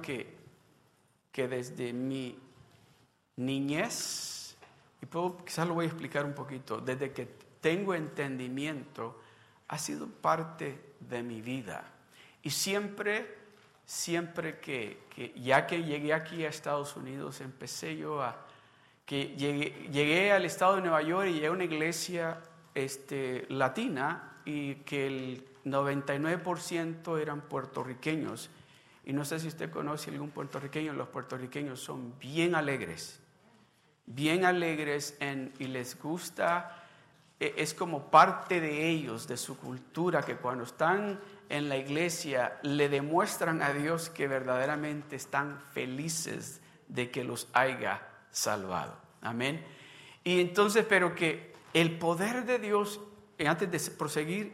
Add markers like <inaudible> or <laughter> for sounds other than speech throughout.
que, que desde mi niñez, y puedo, quizás lo voy a explicar un poquito, desde que tengo entendimiento, ha sido parte de mi vida. Y siempre, siempre que, que ya que llegué aquí a Estados Unidos, empecé yo a, que llegué, llegué al estado de Nueva York y llegué a una iglesia este, latina y que el 99% eran puertorriqueños. Y no sé si usted conoce algún puertorriqueño, los puertorriqueños son bien alegres, bien alegres en, y les gusta, e, es como parte de ellos, de su cultura, que cuando están en la iglesia le demuestran a Dios que verdaderamente están felices de que los haya salvado. Amén. Y entonces, pero que el poder de Dios, antes de proseguir,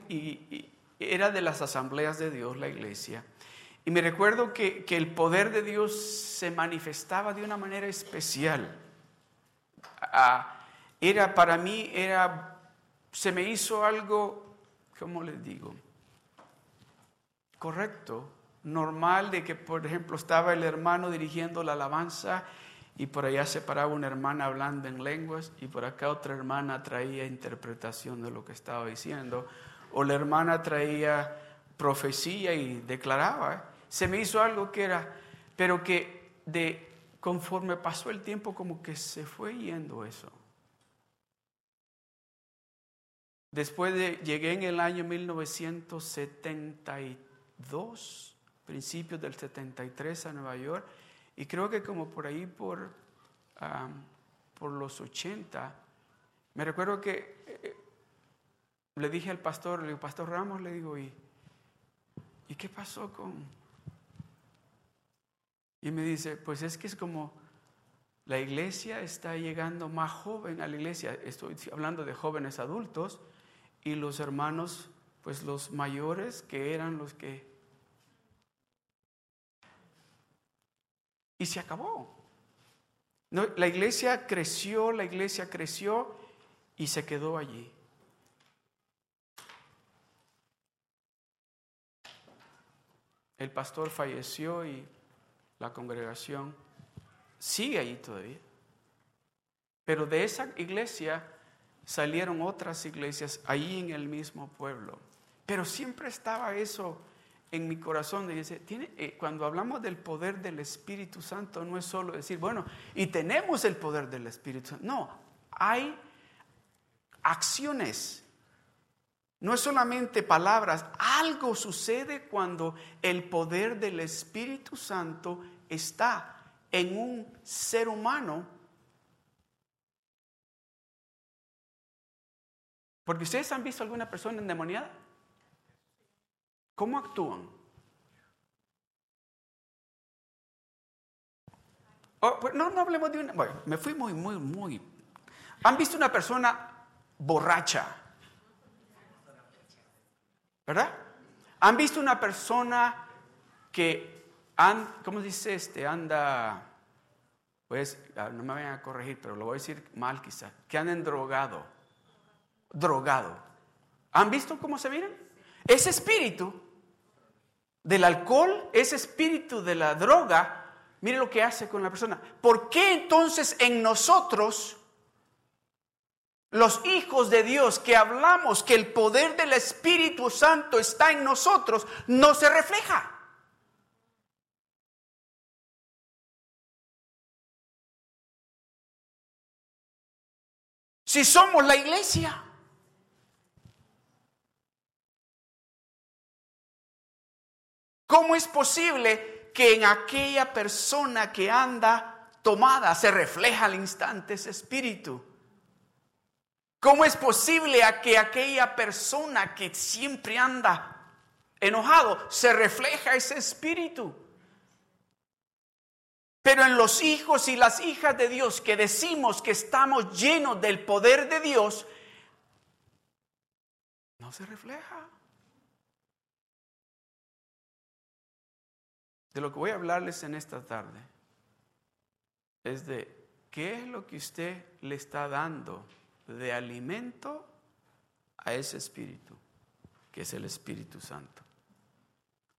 era de las asambleas de Dios, la iglesia. Y me recuerdo que, el poder de Dios se manifestaba de una manera especial. Era para mí, era, se me hizo algo, ¿cómo les digo? Correcto, normal de que, por ejemplo, estaba el hermano dirigiendo la alabanza y por allá se paraba una hermana hablando en lenguas y por acá otra hermana traía interpretación de lo que estaba diciendo o la hermana traía profecía y declaraba. Se me hizo algo que era, pero que de conforme pasó el tiempo como que se fue yendo eso. Después de, llegué en el año 1972, principios del 73 a Nueva York, y creo que como por ahí por, por los 80, me recuerdo que eh, le dije al pastor, le digo, Pastor Ramos, le digo, ¿y, ¿y qué pasó con...? Y me dice, pues es que es como la iglesia está llegando más joven a la iglesia, estoy hablando de jóvenes adultos, y los hermanos, pues los mayores que eran los que... Y se acabó. La iglesia creció, la iglesia creció y se quedó allí. el pastor falleció y la congregación sigue allí todavía. Pero de esa iglesia salieron otras iglesias allí en el mismo pueblo. Pero siempre estaba eso en mi corazón. Tiene, eh, cuando hablamos del poder del Espíritu Santo, no es solo decir, bueno, y tenemos el poder del Espíritu Santo. No, hay acciones no es solamente palabras, algo sucede cuando el poder del Espíritu Santo está en un ser humano. Porque ustedes han visto alguna persona endemoniada. ¿Cómo actúan? Oh, pues no, no hablemos de una. Bueno, me fui muy, muy, muy. ¿Han visto una persona borracha? ¿Verdad? ¿Han visto una persona que, ¿cómo dice este? Anda, pues, ah, no me vayan a corregir, pero lo voy a decir mal quizá, que anden drogado, drogado. ¿Han visto cómo se miran? Ese espíritu del alcohol, ese espíritu de la droga, mire lo que hace con la persona. ¿Por qué entonces en nosotros los hijos de Dios que hablamos que el poder del Espíritu Santo está en nosotros, no se refleja. Si somos la iglesia. ¿Cómo es posible que en aquella persona que anda tomada se refleja al instante ese espíritu? ¿Cómo es posible que aquella persona que siempre anda enojado se refleja ese espíritu? Pero en los hijos y las hijas de Dios que decimos que estamos llenos del poder de Dios, no se refleja. De lo que voy a hablarles en esta tarde es de qué es lo que usted le está dando de alimento a ese espíritu, que es el Espíritu Santo.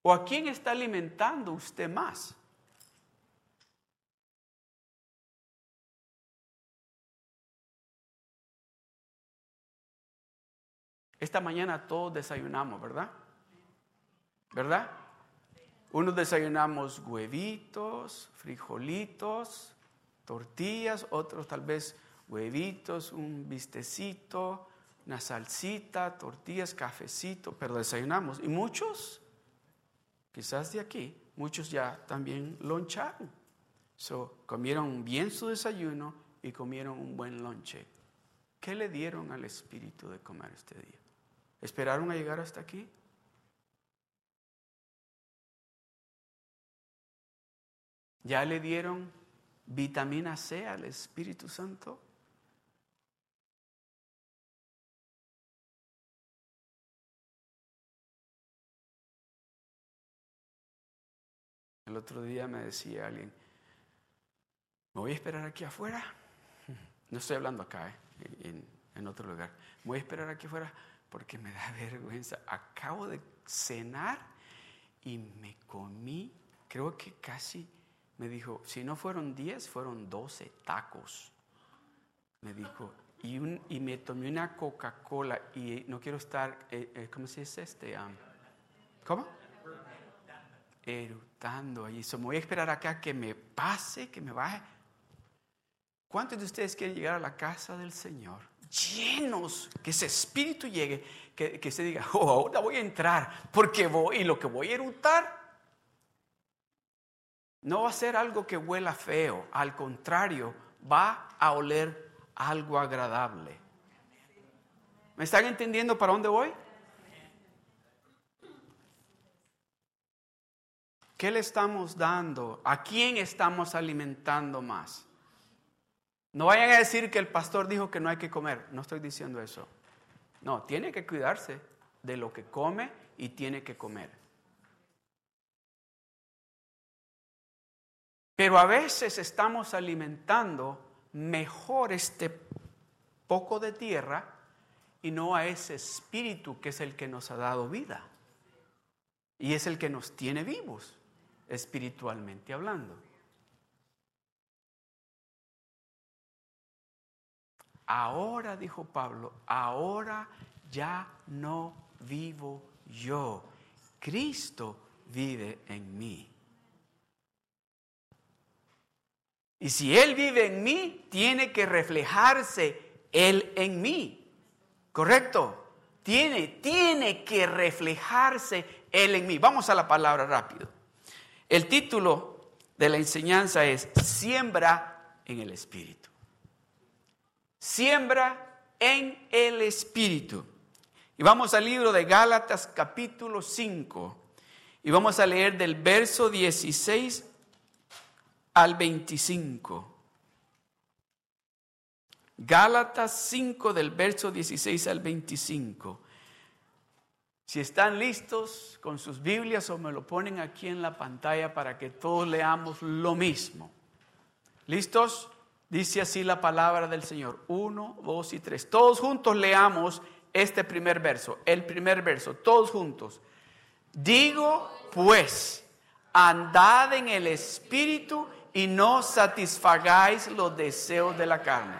¿O a quién está alimentando usted más? Esta mañana todos desayunamos, ¿verdad? ¿Verdad? Unos desayunamos huevitos, frijolitos, tortillas, otros tal vez huevitos, un vistecito, una salsita, tortillas, cafecito, pero desayunamos. Y muchos, quizás de aquí, muchos ya también loncharon. So, comieron bien su desayuno y comieron un buen lonche. ¿Qué le dieron al Espíritu de comer este día? ¿Esperaron a llegar hasta aquí? ¿Ya le dieron vitamina C al Espíritu Santo? El otro día me decía alguien, me voy a esperar aquí afuera. <laughs> No estoy hablando acá, eh, en, otro lugar. Me voy a esperar aquí afuera porque me da <laughs> vergüenza. Acabo de cenar y me comí, creo que casi, me dijo, si no fueron 10, fueron 12 tacos. Me dijo, y, me tomé una Coca-Cola y no quiero estar, eh, eh, ¿cómo se dice este? ¿Cómo? Erutando allí. So, me voy a esperar acá que me pase, que me baje. ¿Cuántos de ustedes quieren llegar a la casa del Señor? llenos, que ese espíritu llegue, que, se diga, oh, ahora voy a entrar, porque voy, y lo que voy a erutar no va a ser algo que huela feo, al contrario, va a oler algo agradable. ¿Me están entendiendo para dónde voy? ¿Qué le estamos dando? ¿A quién estamos alimentando más? No vayan a decir que el pastor dijo que no hay que comer. No estoy diciendo eso. No, tiene que cuidarse de lo que come y tiene que comer. Pero a veces estamos alimentando mejor este poco de tierra y no a ese espíritu que es el que nos ha dado vida. Y es el que nos tiene vivos, espiritualmente hablando. Ahora, dijo Pablo, ahora ya no vivo yo. Cristo vive en mí. Y si Él vive en mí, tiene que reflejarse Él en mí. ¿Correcto? Tiene, tiene que reflejarse Él en mí. Vamos a la palabra rápido. El título de la enseñanza es Siembra en el Espíritu siembra en el Espíritu. Y vamos al libro de Gálatas capítulo 5 y vamos a leer del verso 16 al 25. Gálatas 5 del verso 16 al 25. Si están listos con sus Biblias o me lo ponen aquí en la pantalla para que todos leamos lo mismo. ¿Listos? Dice así la palabra del Señor. Uno, dos y tres. Todos juntos leamos este primer verso. El primer verso. Todos juntos. Digo pues, andad en el Espíritu y no satisfagáis los deseos de la carne.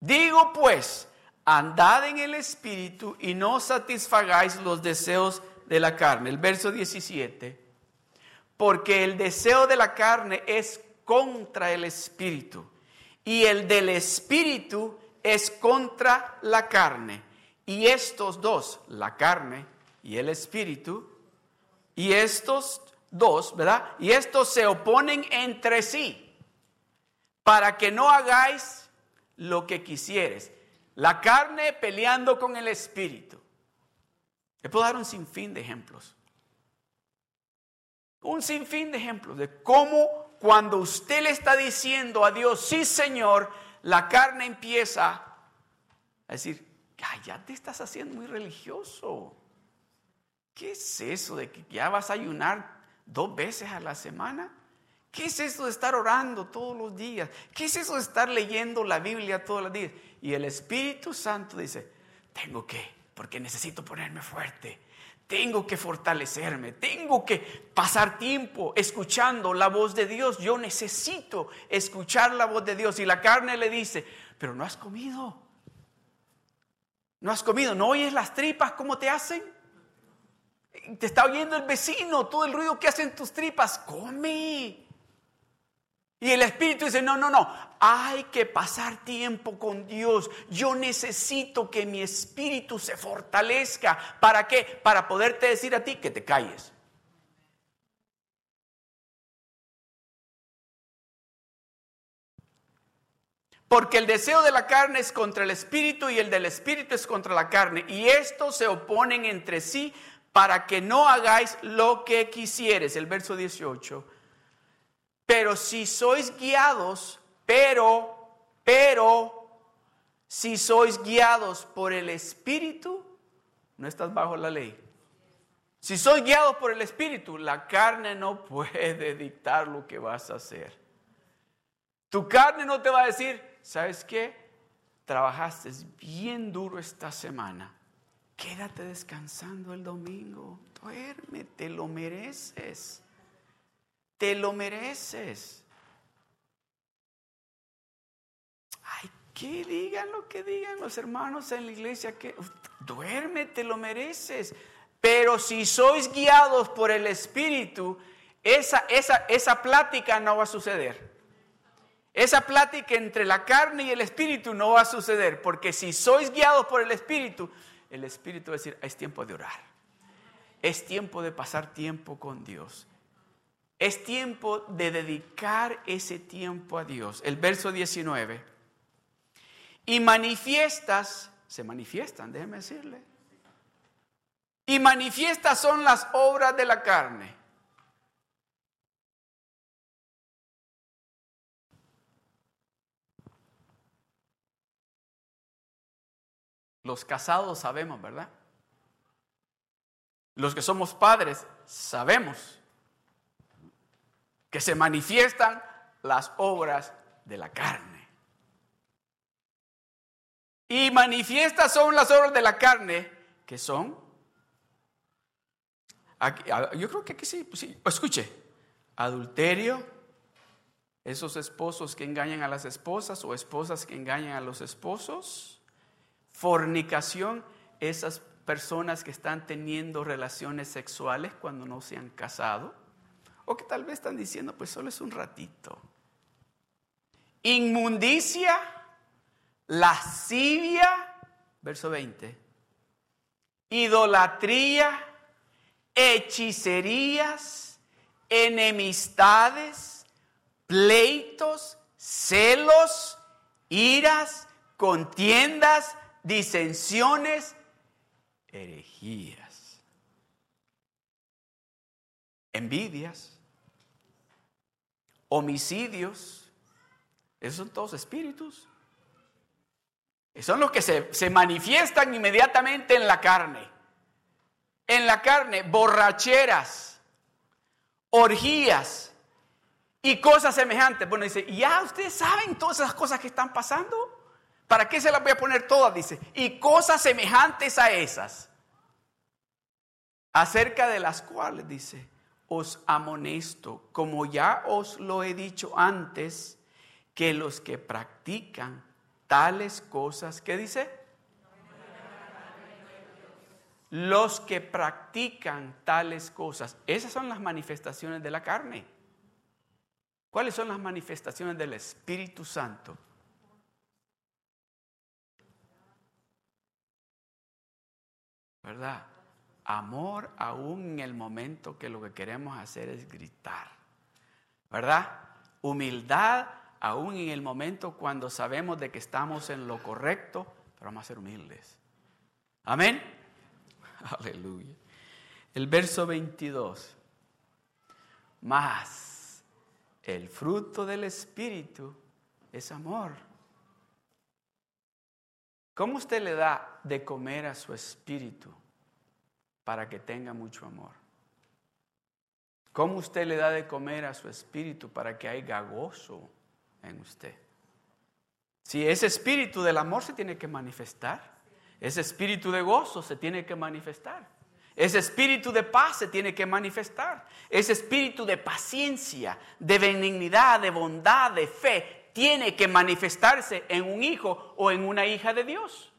Digo pues, andad en el Espíritu y no satisfagáis los deseos de la carne. El verso 17 porque el deseo de la carne es contra el espíritu y el del espíritu es contra la carne. Y estos dos, la carne y el espíritu, y estos dos, ¿verdad? Y estos se oponen entre sí para que no hagáis lo que quisieres. La carne peleando con el espíritu. Le puedo dar un sinfín de ejemplos. Un sinfín de ejemplos de cómo cuando usted le está diciendo a Dios, sí Señor, la carne empieza a decir, ya te estás haciendo muy religioso. ¿Qué es eso de que ya vas a ayunar dos veces a la semana? ¿Qué es eso de estar orando todos los días? ¿Qué es eso de estar leyendo la Biblia todos los días? Y el Espíritu Santo dice, tengo que porque necesito ponerme fuerte. Tengo que fortalecerme, tengo que pasar tiempo escuchando la voz de Dios. Yo necesito escuchar la voz de Dios. Y la carne le dice, pero no has comido. No has comido, ¿no oyes las tripas cómo te hacen? Te está oyendo el vecino, todo el ruido que hacen tus tripas. Come. Y el Espíritu dice, no, no, no, hay que pasar tiempo con Dios. Yo necesito que mi espíritu se fortalezca. ¿Para qué? Para poderte decir a ti que te calles. Porque el deseo de la carne es contra el espíritu y el del espíritu es contra la carne. Y estos se oponen entre sí para que no hagáis lo que quisieres. El verso 18. Pero si sois guiados, pero, pero, si sois guiados por el Espíritu, no estás bajo la ley. Si sois guiados por el Espíritu, la carne no puede dictar lo que vas a hacer. Tu carne no te va a decir, ¿sabes qué? Trabajaste bien duro esta semana. Quédate descansando el domingo. Duerme, te lo mereces. Te lo mereces. Ay, que digan lo que digan los hermanos en la iglesia, que duerme, te lo mereces. Pero si sois guiados por el Espíritu, esa, esa, esa plática no va a suceder. Esa plática entre la carne y el Espíritu no va a suceder, porque si sois guiados por el Espíritu, el Espíritu va a decir, es tiempo de orar. Es tiempo de pasar tiempo con Dios. Es tiempo de dedicar ese tiempo a Dios. El verso 19. Y manifiestas, se manifiestan, déjeme decirle. Y manifiestas son las obras de la carne. Los casados sabemos, ¿verdad? Los que somos padres sabemos que se manifiestan las obras de la carne. Y manifiestas son las obras de la carne, que son, yo creo que aquí sí, pues sí, escuche, adulterio, esos esposos que engañan a las esposas o esposas que engañan a los esposos, fornicación, esas personas que están teniendo relaciones sexuales cuando no se han casado o que tal vez están diciendo, pues solo es un ratito. Inmundicia, lascivia, verso 20. Idolatría, hechicerías, enemistades, pleitos, celos, iras, contiendas, disensiones, herejías, envidias homicidios, esos son todos espíritus. Son los que se, se, manifiestan inmediatamente en la carne. En la carne, borracheras, orgías y cosas semejantes. Bueno, dice, ya ustedes saben todas esas cosas que están pasando. ¿Para qué se las voy a poner todas? Dice, y cosas semejantes a esas. Acerca de las cuales, dice, os amonesto, como ya os lo he dicho antes, que los que practican tales cosas, ¿qué dice? Los que practican tales cosas, esas son las manifestaciones de la carne. ¿Cuáles son las manifestaciones del Espíritu Santo? ¿Verdad? Amor aún en el momento que lo que queremos hacer es gritar. ¿Verdad? Humildad aún en el momento cuando sabemos de que estamos en lo correcto, pero vamos a ser humildes. Amén. <laughs> Aleluya. El verso 22. Más el fruto del Espíritu es amor. ¿Cómo usted le da de comer a su espíritu? Para que tenga mucho amor? ¿Cómo usted le da de comer a su espíritu para que haya gozo en usted? Si ese espíritu del amor se tiene que manifestar, Ese espíritu de gozo se tiene que manifestar. Ese espíritu de paz se tiene que manifestar. Ese espíritu de paciencia, de benignidad, de bondad, de fe, tiene que manifestarse en un hijo o en una hija de Dios.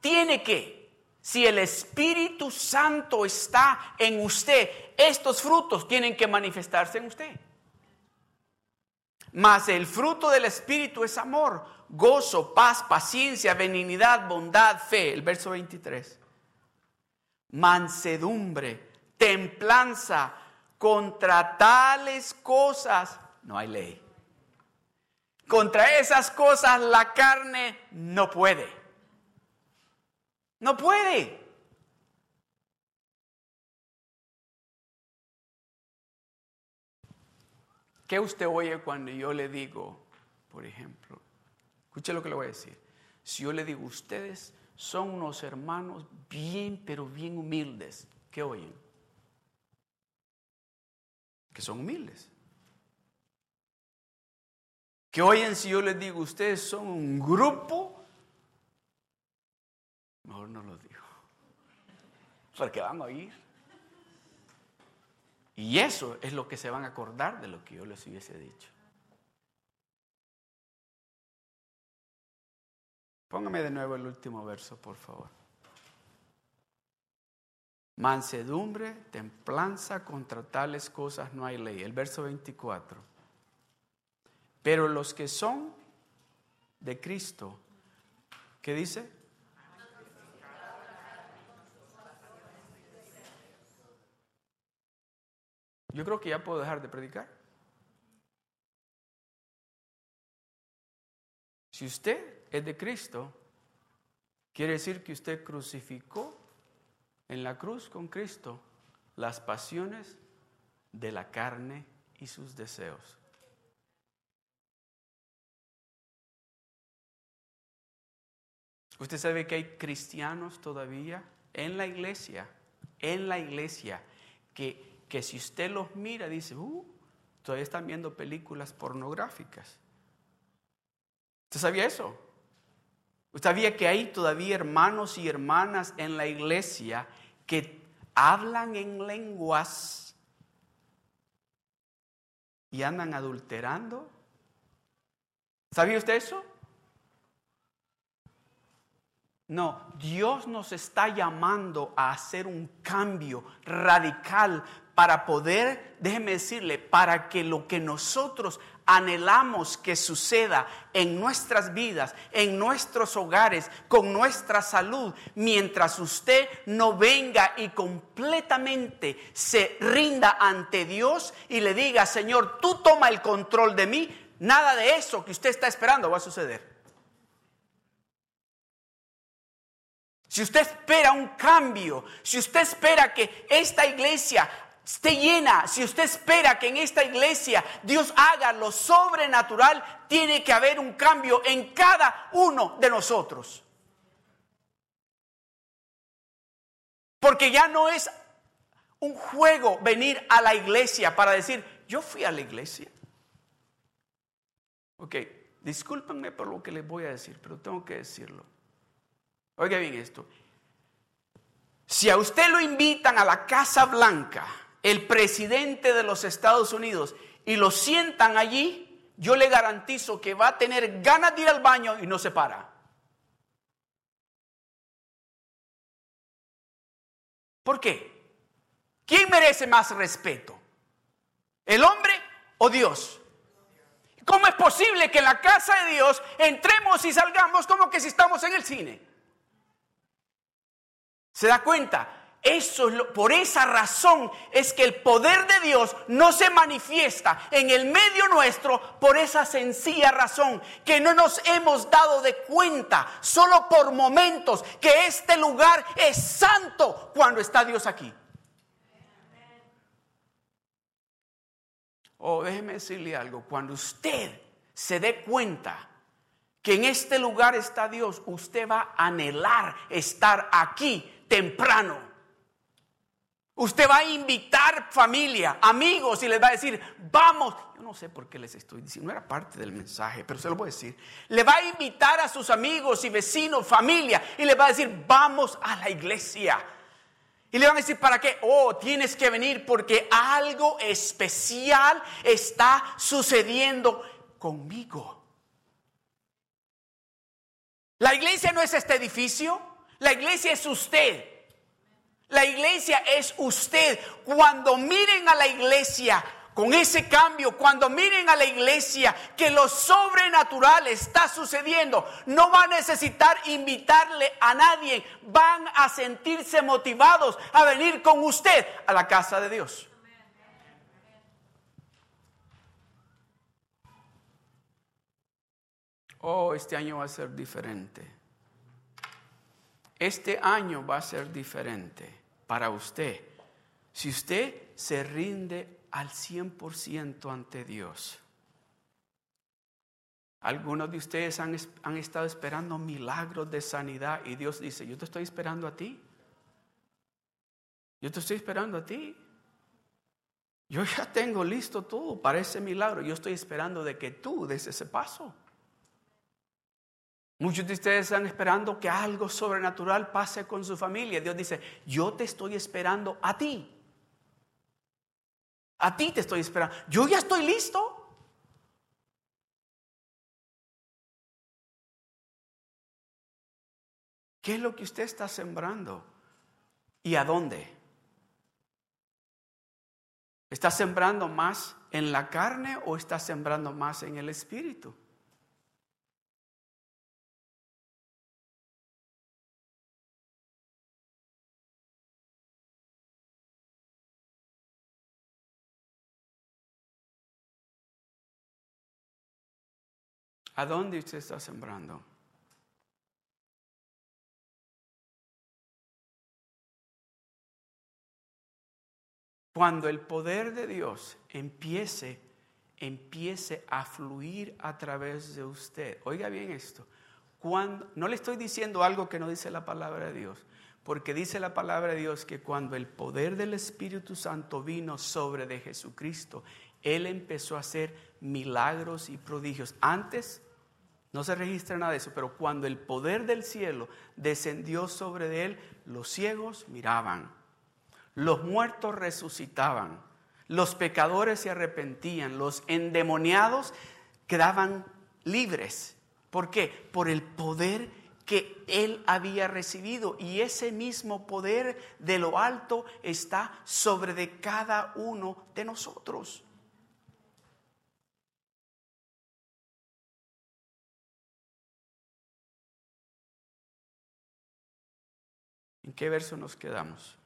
Tiene que. Si el Espíritu Santo está en usted, estos frutos tienen que manifestarse en usted. Mas el fruto del Espíritu es amor, gozo, paz, paciencia, benignidad, bondad, fe. El verso 23. Mansedumbre, templanza. Contra tales cosas no hay ley. Contra esas cosas la carne no puede. No puede. ¿Qué usted oye cuando yo le digo, por ejemplo, escuche lo que le voy a decir, si yo le digo, ustedes son unos hermanos bien, pero bien humildes, ¿qué oyen? Que son humildes. ¿Qué oyen si yo les digo, ustedes son un grupo? Mejor no lo digo, porque van a oír. Y eso es lo que se van a acordar de lo que yo les hubiese dicho. Póngame de nuevo el último verso, por favor. Mansedumbre, templanza, contra tales cosas no hay ley. El verso 24. Pero los que son de Cristo, ¿qué dice? Yo creo que ya puedo dejar de predicar. Si usted es de Cristo, quiere decir que usted crucificó en la cruz con Cristo las pasiones de la carne y sus deseos. Usted sabe que hay cristianos todavía en la iglesia, en la iglesia, que que si usted los mira, dice, uh, todavía están viendo películas pornográficas. ¿Usted sabía eso? ¿Usted sabía que hay todavía hermanos y hermanas en la iglesia que hablan en lenguas y andan adulterando? ¿Sabía usted eso? No, Dios nos está llamando a hacer un cambio radical para poder, déjeme decirle, para que lo que nosotros anhelamos que suceda en nuestras vidas, en nuestros hogares, con nuestra salud, mientras usted no venga y completamente se rinda ante Dios y le diga, Señor, tú toma el control de mí, nada de eso que usted está esperando va a suceder. si usted espera un cambio, si usted espera que esta iglesia esté llena, si usted espera que en esta iglesia Dios haga lo sobrenatural, tiene que haber un cambio en cada uno de nosotros. Porque ya no es un juego venir a la iglesia para decir, yo fui a la iglesia. Ok, discúlpenme por lo que les voy a decir, pero tengo que decirlo. Oiga bien esto. Si a usted lo invitan a la Casa Blanca, el presidente de los Estados Unidos, y lo sientan allí, yo le garantizo que va a tener ganas de ir al baño y no se para. ¿Por qué? ¿Quién merece más respeto? ¿El hombre o Dios? ¿Cómo es posible que en la casa de Dios entremos y salgamos como que si estamos en el cine? ¿Se da cuenta? Eso es por esa razón es que el poder de Dios no se manifiesta en el medio nuestro por esa sencilla razón que no nos hemos dado de cuenta solo por momentos que este lugar es santo cuando está Dios aquí. Oh, déjeme decirle algo, cuando usted se dé cuenta que en este lugar está Dios, usted va a anhelar estar aquí temprano. Usted va a invitar familia, amigos y les va a decir, vamos. Yo no sé por qué les estoy diciendo, no era parte del mensaje, pero se lo voy a decir. Le va a invitar a sus amigos y vecinos, familia, y les va a decir, vamos a la iglesia. Y le van a decir, ¿para qué? Oh, tienes que venir porque algo especial está sucediendo conmigo. La iglesia no es este edificio, la iglesia es usted. La iglesia es usted. Cuando miren a la iglesia con ese cambio, cuando miren a la iglesia que lo sobrenatural está sucediendo, no va a necesitar invitarle a nadie, van a sentirse motivados a venir con usted a la casa de Dios. Oh, este año va a ser diferente. Este año va a ser diferente para usted si usted se rinde al 100% ante Dios. Algunos de ustedes han, han, estado esperando milagros de sanidad y Dios dice, yo te estoy esperando a ti. Yo te estoy esperando a ti. Yo ya tengo listo todo para ese milagro. Yo estoy esperando de que tú des ese paso. Muchos de ustedes están esperando que algo sobrenatural pase con su familia. Dios dice, yo te estoy esperando a ti. A ti te estoy esperando. Yo ya estoy listo. ¿Qué es lo que usted está sembrando? ¿Y a dónde? ¿Está sembrando más en la carne o está sembrando más en el espíritu? ¿A dónde usted está sembrando? Cuando el poder de Dios empiece, empiece a fluir a través de usted. Oiga bien esto. Cuando, no le estoy diciendo algo que no dice la palabra de Dios, porque dice la palabra de Dios que cuando el poder del Espíritu Santo vino sobre de Jesucristo, Él empezó a hacer milagros y prodigios. Antes no se registra nada de eso, pero cuando el poder del cielo descendió sobre él, los ciegos miraban, los muertos resucitaban, los pecadores se arrepentían, los endemoniados quedaban libres. ¿Por qué? Por el poder que él había recibido y ese mismo poder de lo alto está sobre de cada uno de nosotros. ¿En qué verso nos quedamos?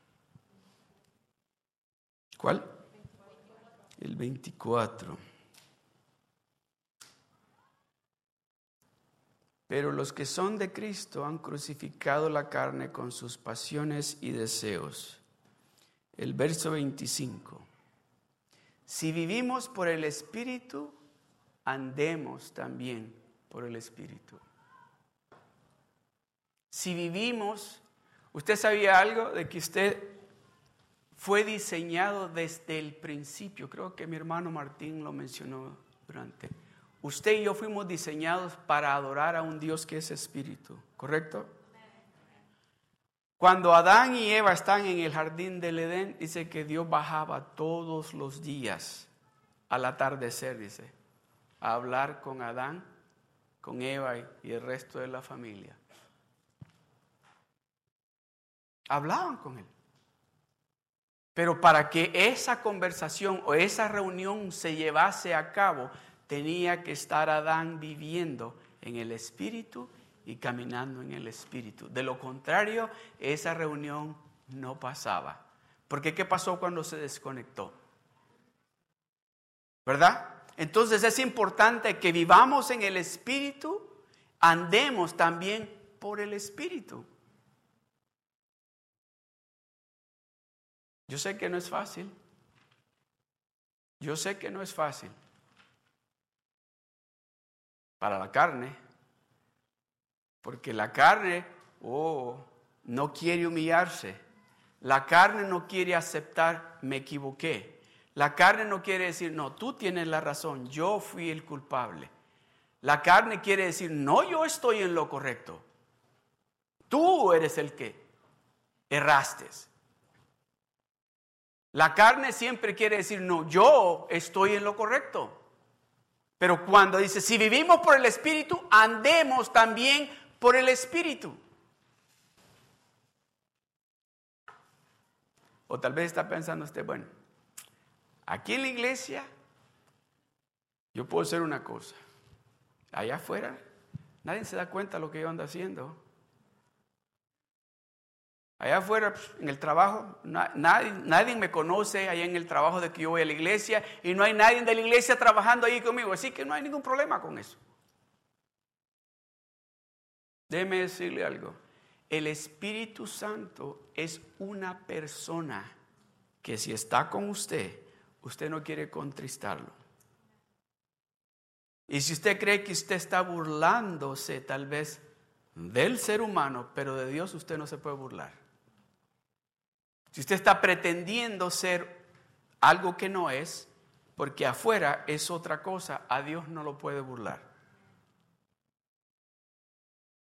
¿Cuál? El 24. Pero los que son de Cristo han crucificado la carne con sus pasiones y deseos. El verso 25. Si vivimos por el Espíritu, andemos también por el Espíritu. Si vivimos ¿Usted sabía algo de que usted fue diseñado desde el principio? Creo que mi hermano Martín lo mencionó durante. Usted y yo fuimos diseñados para adorar a un Dios que es espíritu, ¿correcto? Cuando Adán y Eva están en el jardín del Edén, dice que Dios bajaba todos los días al atardecer, dice, a hablar con Adán, con Eva y el resto de la familia. Hablaban con él. Pero para que esa conversación o esa reunión se llevase a cabo, tenía que estar Adán viviendo en el Espíritu y caminando en el Espíritu. De lo contrario, esa reunión no pasaba. Porque ¿qué pasó cuando se desconectó? ¿Verdad? Entonces es importante que vivamos en el Espíritu, andemos también por el Espíritu. Yo sé que no es fácil. Yo sé que no es fácil. Para la carne. Porque la carne, oh, no quiere humillarse. La carne no quiere aceptar, me equivoqué. La carne no quiere decir, no, tú tienes la razón, yo fui el culpable. La carne quiere decir, no, yo estoy en lo correcto. Tú eres el que erraste. La carne siempre quiere decir, no, yo estoy en lo correcto. Pero cuando dice, si vivimos por el Espíritu, andemos también por el Espíritu. O tal vez está pensando usted, bueno, aquí en la iglesia yo puedo hacer una cosa. Allá afuera nadie se da cuenta de lo que yo ando haciendo. Allá afuera, en el trabajo, nadie, nadie, me conoce allá en el trabajo de que yo voy a la iglesia y no hay nadie de la iglesia trabajando ahí conmigo, así que no hay ningún problema con eso. Déjeme decirle algo. El Espíritu Santo es una persona que si está con usted, usted no quiere contristarlo. Y si usted cree que usted está burlándose tal vez del ser humano, pero de Dios usted no se puede burlar. Si usted está pretendiendo ser algo que no es, porque afuera es otra cosa, a Dios no lo puede burlar.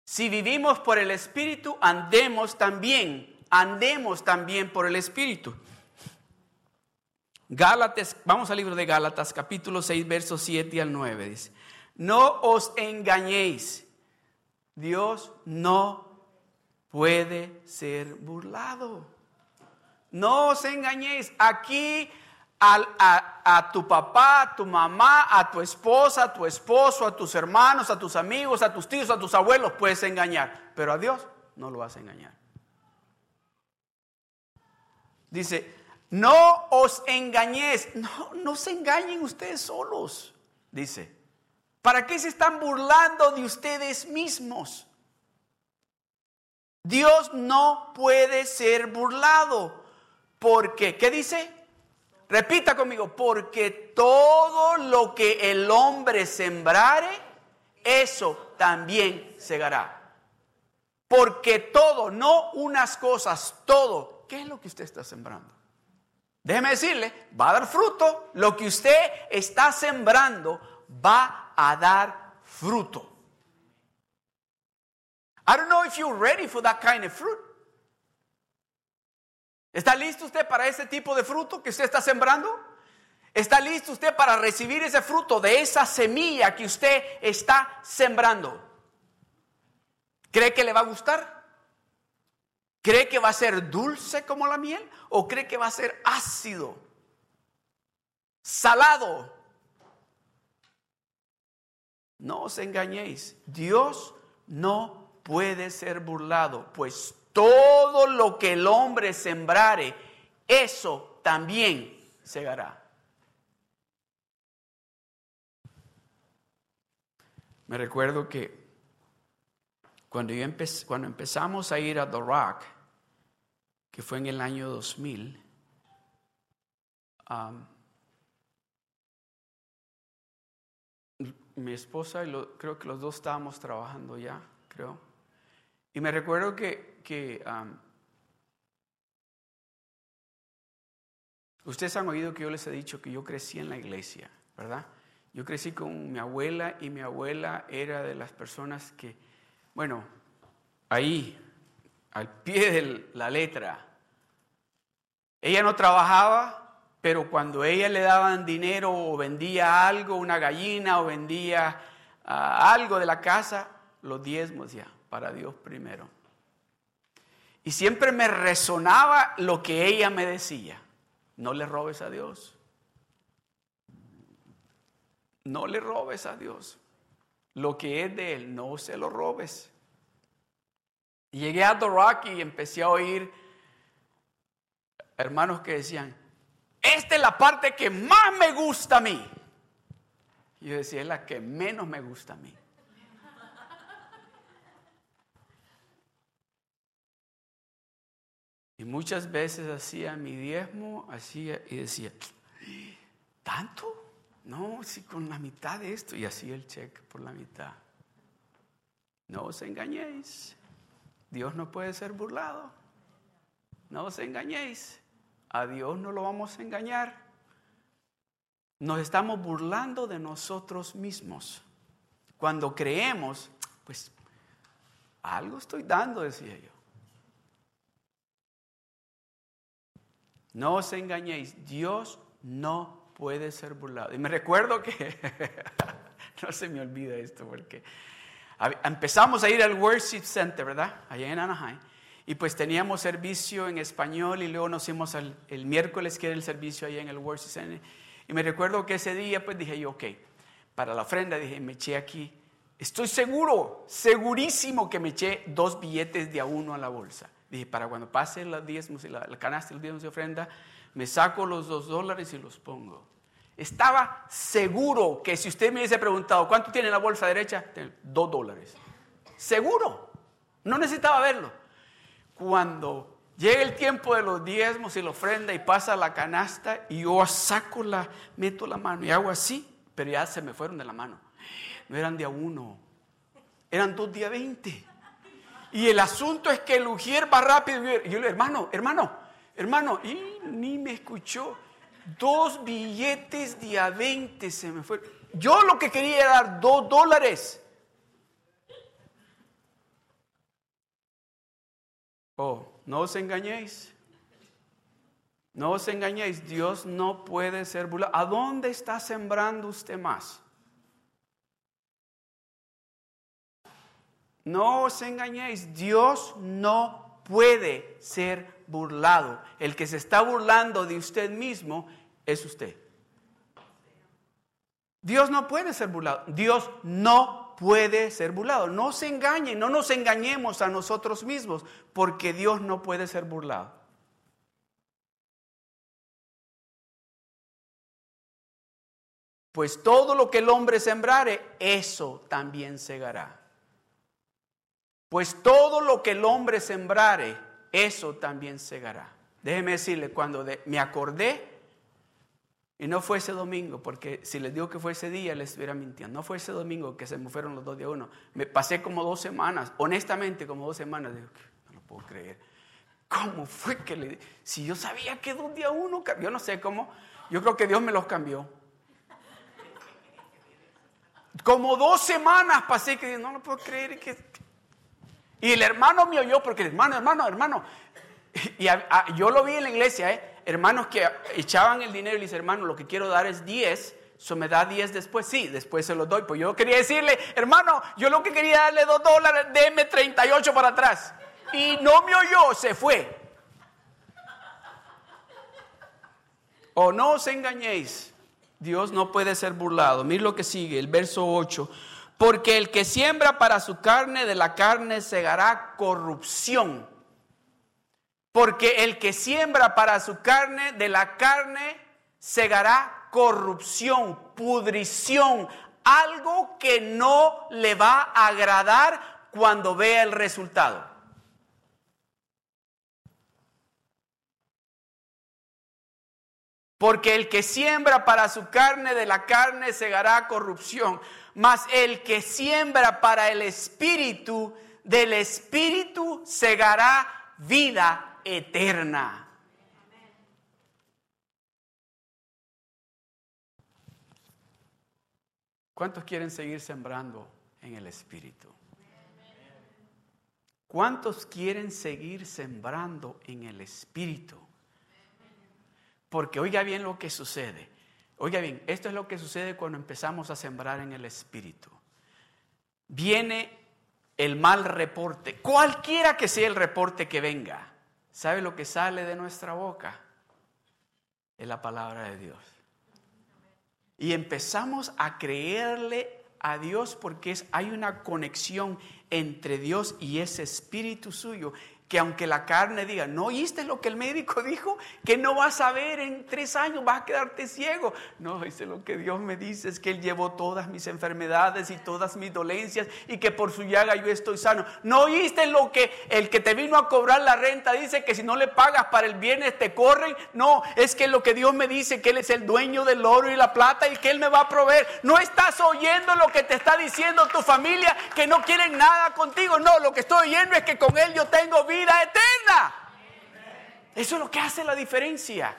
Si vivimos por el Espíritu, andemos también, andemos también por el Espíritu. Gálatas, vamos al libro de Gálatas, capítulo 6, versos 7 al 9. Dice, no os engañéis, Dios no puede ser burlado. No os engañéis. Aquí a, tu papá, a tu mamá, a tu esposa, a tu esposo, a tus hermanos, a tus amigos, a tus tíos, a tus abuelos, puedes engañar, pero a Dios no lo vas a engañar. Dice, no os engañéis, no, no se engañen ustedes solos, dice. ¿Para qué se están burlando de ustedes mismos? Dios no puede ser burlado. Porque, ¿qué dice? Repita conmigo, porque todo lo que el hombre sembrare, eso también segará. Porque todo, no unas cosas, todo. ¿Qué es lo que usted está sembrando? Déjeme decirle, va a dar fruto. Lo que usted está sembrando va a dar fruto. I don't know if you're ready for that kind of fruit. ¿Está listo usted para ese tipo de fruto que usted está sembrando? ¿Está listo usted para recibir ese fruto de esa semilla que usted está sembrando? ¿Cree que le va a gustar? ¿Cree que va a ser dulce como la miel? ¿O cree que va a ser ácido? ¿Salado? No os engañéis. Dios no puede ser burlado, pues todo lo que el hombre sembrare, eso también segará. Me recuerdo que cuando, yo cuando empezamos a ir a The Rock, que fue en el año 2000, mi esposa y creo que los dos estábamos trabajando ya, creo. Y me recuerdo que, que ustedes han oído que yo les he dicho que yo crecí en la iglesia, ¿verdad? Yo crecí con mi abuela y mi abuela era de las personas que, bueno, ahí, al pie de la letra, ella no trabajaba, pero cuando ella le daban dinero o vendía algo, una gallina o vendía ah, algo de la casa, los diezmos ya para Dios primero. Y siempre me resonaba lo que ella me decía. No le robes a Dios. No le robes a Dios. Lo que es de Él, no se lo robes. llegué a The Rock y empecé a oír hermanos que decían, esta es la parte que más me gusta a mí. Y yo decía, es la que menos me gusta a mí. Y muchas veces hacía mi diezmo, hacía y decía, ¿tanto? No, si con la mitad de esto. Y hacía el cheque por la mitad. No os engañéis. Dios no puede ser burlado. no os engañéis. A Dios no lo vamos a engañar. Nos estamos burlando de nosotros mismos. Cuando creemos, pues algo estoy dando, decía yo. No os engañéis, Dios no puede ser burlado. Y me recuerdo que, <laughs> no se me olvida esto, porque empezamos a ir al Worship Center, ¿verdad? Allá en Anaheim. Y pues teníamos servicio en español y luego nos fuimos el miércoles que era el servicio allá en el Worship Center. Y me recuerdo que ese día pues dije yo, ok, para la ofrenda dije, me eché aquí. Estoy seguro, segurísimo que me eché dos billetes de a uno a la bolsa. Dije, para cuando pase los diezmos y la, canasta de los diezmos de ofrenda, me saco los dos dólares y los pongo. Estaba seguro que si usted me hubiese preguntado, ¿cuánto tiene la bolsa derecha? Dos dólares. Seguro. No necesitaba verlo. Cuando llega el tiempo de los diezmos y la ofrenda y pasa la canasta y yo saco la, meto la mano y hago así, pero ya se me fueron de la mano. No eran de a uno, eran dos días veinte. Y el asunto es que el Ujier va rápido. Y yo le hermano, hermano, hermano, y ni me escuchó. Dos billetes de a 20 se me fueron. Yo lo que quería era dar dos dólares. Oh, no os engañéis. No os engañéis. Dios no puede ser burlado. ¿A dónde está sembrando usted más? No os engañéis, Dios no puede ser burlado. El que se está burlando de usted mismo es usted. Dios no puede ser burlado. Dios no puede ser burlado. No se engañen, no nos engañemos a nosotros mismos, porque Dios no puede ser burlado. Pues todo lo que el hombre sembrare, eso también segará. Pues todo lo que el hombre sembrare, eso también segará. Déjeme decirle, cuando me acordé, y no fue ese domingo, porque si les digo que fue ese día, les estuviera mintiendo. No fue ese domingo que se me fueron los dos de uno. Me pasé como dos semanas, honestamente, como dos semanas. Digo, no lo puedo creer. ¿Cómo fue que le.? Si yo sabía que dos días uno, yo no sé cómo. Yo creo que Dios me los cambió. Como dos semanas pasé que no lo puedo creer. Que, y el hermano me oyó porque, hermano, hermano, hermano. Y yo lo vi en la iglesia, ¿eh? hermanos que echaban el dinero y le dice, hermano, lo que quiero dar es 10. Eso me da 10 después. Sí, después se lo doy. Pues yo quería decirle, hermano, yo lo que quería darle 2 dólares, déme 38 para atrás. Y no me oyó, se fue. O no os engañéis. Dios no puede ser burlado. Mira lo que sigue, el verso 8. Porque el que siembra para su carne, de la carne segará corrupción. Porque el que siembra para su carne, de la carne segará corrupción, pudrición, algo que no le va a agradar cuando vea el resultado. Porque el que siembra para su carne, de la carne segará corrupción mas el que siembra para el Espíritu, del Espíritu segará vida eterna. ¿Cuántos quieren seguir sembrando en el Espíritu? ¿Cuántos quieren seguir sembrando en el Espíritu? Porque oiga bien lo que sucede. Oiga bien, esto es lo que sucede cuando empezamos a sembrar en el Espíritu. Viene el mal reporte, cualquiera que sea el reporte que venga. ¿Sabe lo que sale de nuestra boca? Es la palabra de Dios. Y empezamos a creerle a Dios porque es, hay una conexión entre Dios y ese espíritu suyo que aunque la carne diga, ¿no oíste lo que el médico <laughs> dijo? Que no vas a ver en tres años, vas a quedarte ciego. No, dice lo que Dios me dice es que Él llevó todas mis enfermedades y todas mis dolencias y que por su llaga yo estoy sano. ¿No oíste lo que el que te vino a cobrar la renta dice que si no le pagas para el viernes te corren? No, es que lo que Dios me dice que Él es el dueño del oro y la plata y que Él me va a proveer. No estás oyendo lo que te está diciendo tu familia que no quieren nada contigo. No, lo que estoy oyendo es que con Él yo tengo vida vida eterna. Eso es lo que hace la diferencia.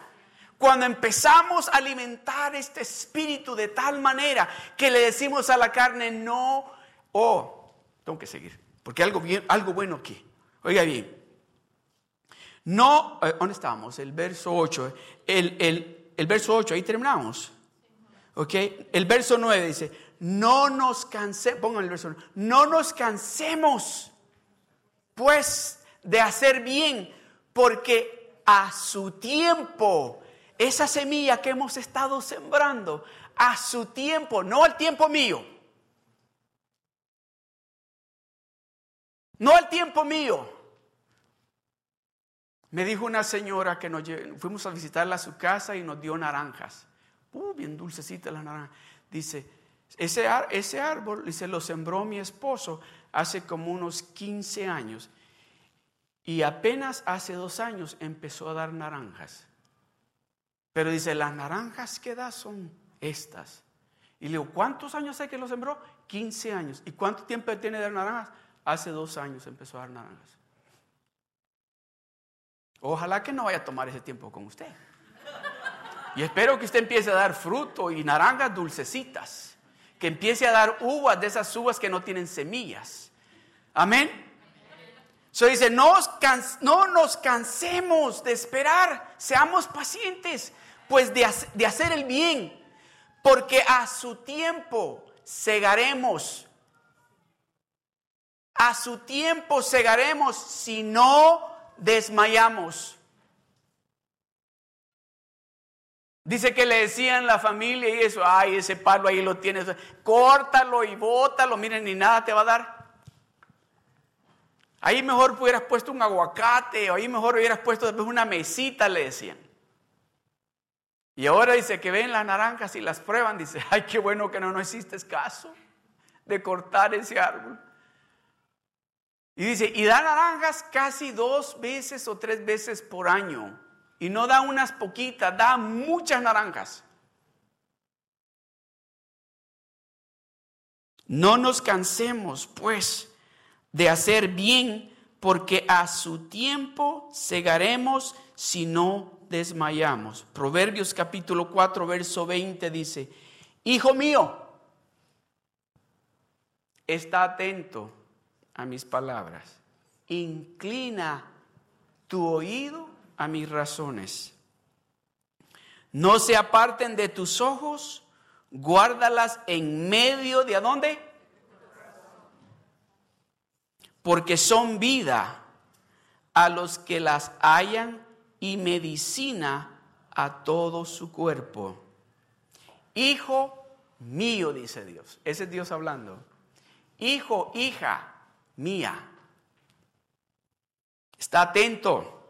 Cuando empezamos a alimentar este espíritu de tal manera que le decimos a la carne, no, oh, tengo que seguir, porque algo, bien, algo bueno aquí. Oiga bien, no, eh, ¿dónde estamos? El verso 8, el, el, el verso 8, ahí terminamos. ¿Ok? El verso 9 dice, no nos cansemos, pongan el verso no nos cansemos pues de hacer bien, porque a su tiempo, esa semilla que hemos estado sembrando, a su tiempo, no al tiempo mío, no al tiempo mío. Me dijo una señora que nos fuimos a visitarla a su casa y nos dio naranjas. Uh, bien dulcecita la naranja. Dice, ese, ese árbol, dice, lo sembró mi esposo hace como unos 15 años. Y apenas hace dos años empezó a dar naranjas. Pero dice, las naranjas que da son estas. Y le digo, ¿cuántos años hace que lo sembró? 15 años. ¿Y cuánto tiempo tiene de dar naranjas? Hace dos años empezó a dar naranjas. Ojalá que no vaya a tomar ese tiempo con usted. Y espero que usted empiece a dar fruto y naranjas dulcecitas. Que empiece a dar uvas de esas uvas que no tienen semillas. Amén. So dice, no, no nos cansemos de esperar, seamos pacientes, pues de, de hacer el bien, porque a su tiempo segaremos. A su tiempo segaremos si no desmayamos. Dice que le decían la familia y eso, ay, ese palo ahí lo tienes, córtalo y bótalo, miren, ni nada te va a dar. Ahí mejor hubieras puesto un aguacate, o ahí mejor hubieras puesto después una mesita, le decían. Y ahora dice que ven las naranjas y las prueban, dice, <laughs> ay, qué bueno que no nos hiciste caso de cortar ese árbol. Y dice, y da naranjas casi dos veces o tres veces por año. Y no da unas poquitas, da muchas naranjas. No nos cansemos, pues de hacer bien, porque a su tiempo segaremos si no desmayamos. Proverbios capítulo 4, verso 20 dice, Hijo mío, está atento a mis palabras, inclina tu oído a mis razones. No se aparten de tus ojos, guárdalas en medio de a dónde? Porque son vida a los que las hayan y medicina a todo su cuerpo. Hijo mío, dice Dios. Ese es Dios hablando. Hijo, hija mía. Está atento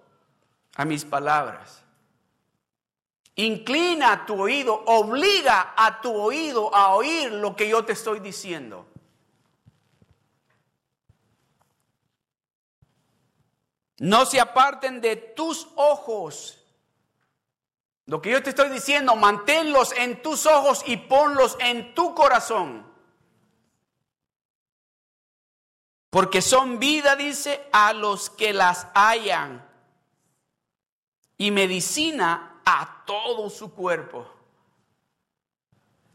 a mis palabras. Inclina tu oído, obliga a tu oído a oír lo que yo te estoy diciendo. No se aparten de tus ojos. Lo que yo te estoy diciendo, manténlos en tus ojos y ponlos en tu corazón. Porque son vida, dice, a los que las hayan. Y medicina a todo su cuerpo.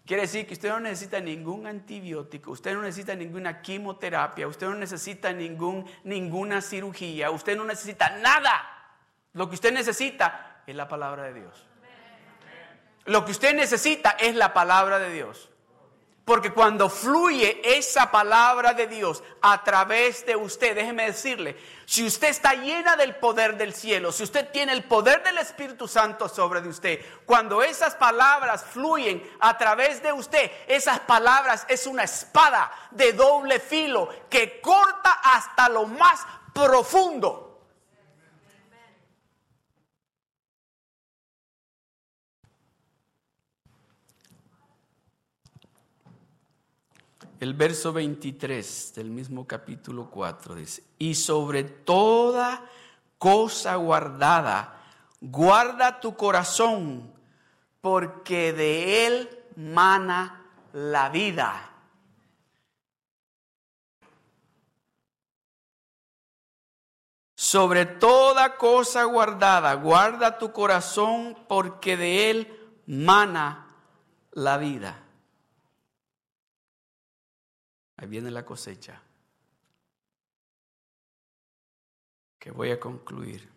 Quiere decir que usted no necesita ningún antibiótico, usted no necesita ninguna quimioterapia, usted no necesita ningún, ninguna cirugía, usted no necesita nada. Lo que usted necesita es la palabra de Dios. Lo que usted necesita es la palabra de Dios. Porque cuando fluye esa palabra de Dios a través de usted, déjeme decirle, si usted está llena del poder del cielo, si usted tiene el poder del Espíritu Santo sobre de usted, cuando esas palabras fluyen a través de usted, esas palabras es una espada de doble filo que corta hasta lo más profundo El verso 23 del mismo capítulo 4 dice, y sobre toda cosa guardada, guarda tu corazón, porque de él mana la vida. sobre toda cosa guardada, guarda tu corazón porque de él mana la vida. Ahí viene la cosecha. Que voy a concluir.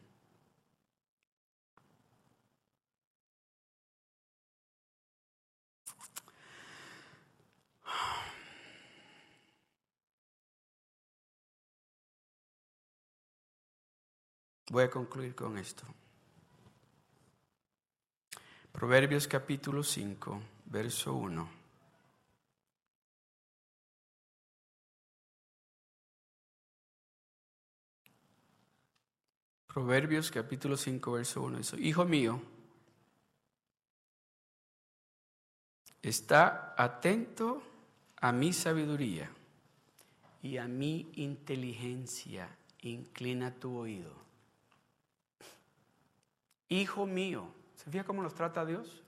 Voy a concluir con esto. Proverbios capítulo 5, verso 1. Proverbios capítulo 5, verso 1. Hijo mío, está atento a mi sabiduría y a mi inteligencia. Inclina tu oído. Hijo mío, ¿se fija cómo nos trata Dios?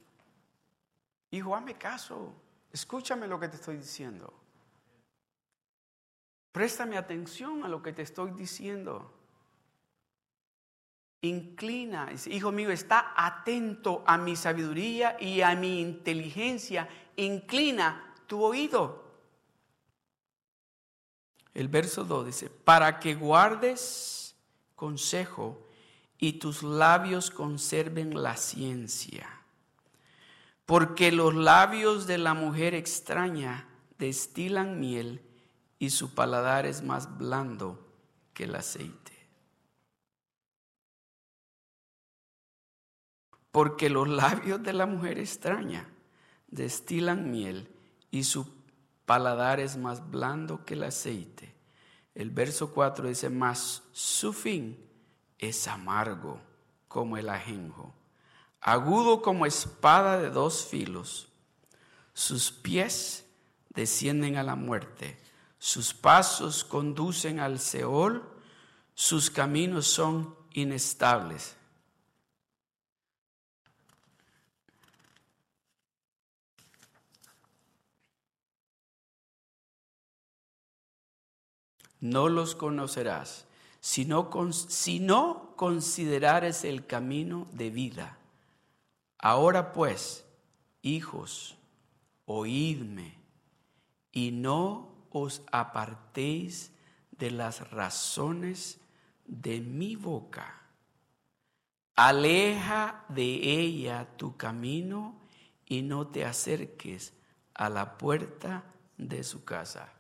Hijo, hazme caso, escúchame lo que te estoy diciendo. Préstame atención a lo que te estoy diciendo. Inclina, hijo mío, está atento a mi sabiduría y a mi inteligencia. Inclina tu oído. El verso 2 dice, para que guardes consejo y tus labios conserven la ciencia. Porque los labios de la mujer extraña destilan miel y su paladar es más blando que el aceite. Porque los labios de la mujer extraña destilan miel y su paladar es más blando que el aceite. El verso 4 dice, más su fin es amargo como el ajenjo, agudo como espada de dos filos. Sus pies descienden a la muerte, sus pasos conducen al Seol, sus caminos son inestables. No los conocerás si no, si no considerares el camino de vida. Ahora pues, hijos, oídme y no os apartéis de las razones de mi boca. Aleja de ella tu camino y no te acerques a la puerta de su casa.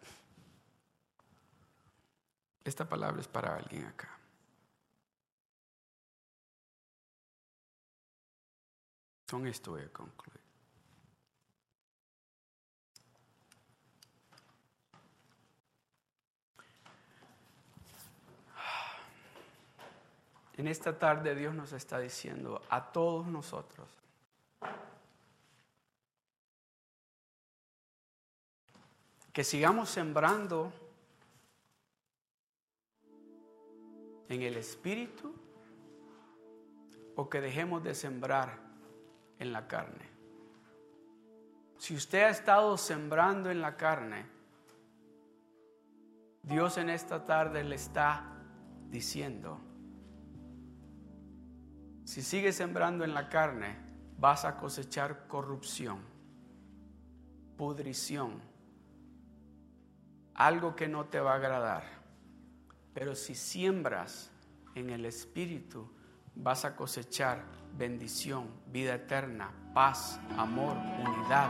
Esta palabra es para alguien acá. Con esto voy a concluir. En esta tarde Dios nos está diciendo a todos nosotros, que sigamos sembrando en el espíritu o que dejemos de sembrar en la carne. Si usted ha estado sembrando en la carne, Dios en esta tarde le está diciendo, si sigues sembrando en la carne, vas a cosechar corrupción, pudrición, algo que no te va a agradar. Pero si siembras en el Espíritu, vas a cosechar bendición, vida eterna, paz, amor, unidad,